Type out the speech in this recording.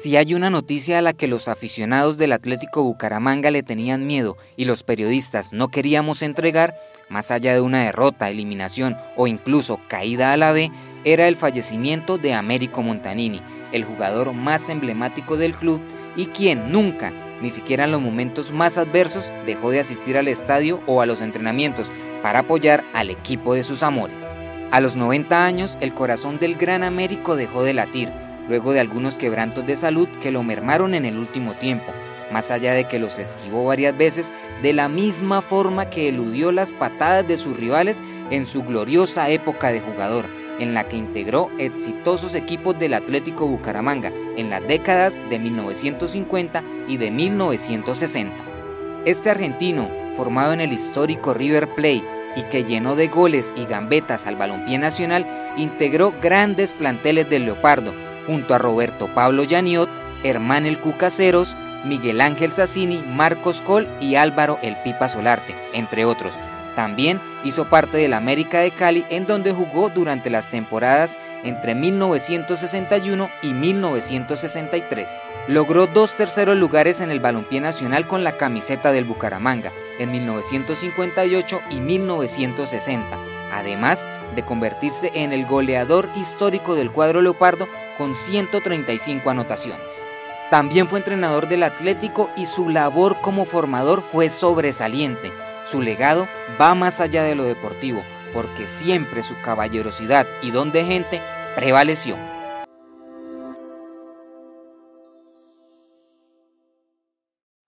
Si hay una noticia a la que los aficionados del Atlético Bucaramanga le tenían miedo y los periodistas no queríamos entregar, más allá de una derrota, eliminación o incluso caída a la B, era el fallecimiento de Américo Montanini, el jugador más emblemático del club y quien nunca, ni siquiera en los momentos más adversos, dejó de asistir al estadio o a los entrenamientos para apoyar al equipo de sus amores. A los 90 años, el corazón del gran Américo dejó de latir luego de algunos quebrantos de salud que lo mermaron en el último tiempo, más allá de que los esquivó varias veces de la misma forma que eludió las patadas de sus rivales en su gloriosa época de jugador, en la que integró exitosos equipos del Atlético Bucaramanga en las décadas de 1950 y de 1960. Este argentino, formado en el histórico River Plate y que llenó de goles y gambetas al balompié nacional, integró grandes planteles del Leopardo, junto a Roberto Pablo Yaniot, Hermán El Cucaseros, Miguel Ángel Sassini, Marcos Col y Álvaro El Pipa Solarte, entre otros. También hizo parte del América de Cali en donde jugó durante las temporadas entre 1961 y 1963. Logró dos terceros lugares en el balompié nacional con la camiseta del Bucaramanga en 1958 y 1960, además de convertirse en el goleador histórico del cuadro leopardo con 135 anotaciones. También fue entrenador del Atlético y su labor como formador fue sobresaliente. Su legado va más allá de lo deportivo, porque siempre su caballerosidad y don de gente prevaleció.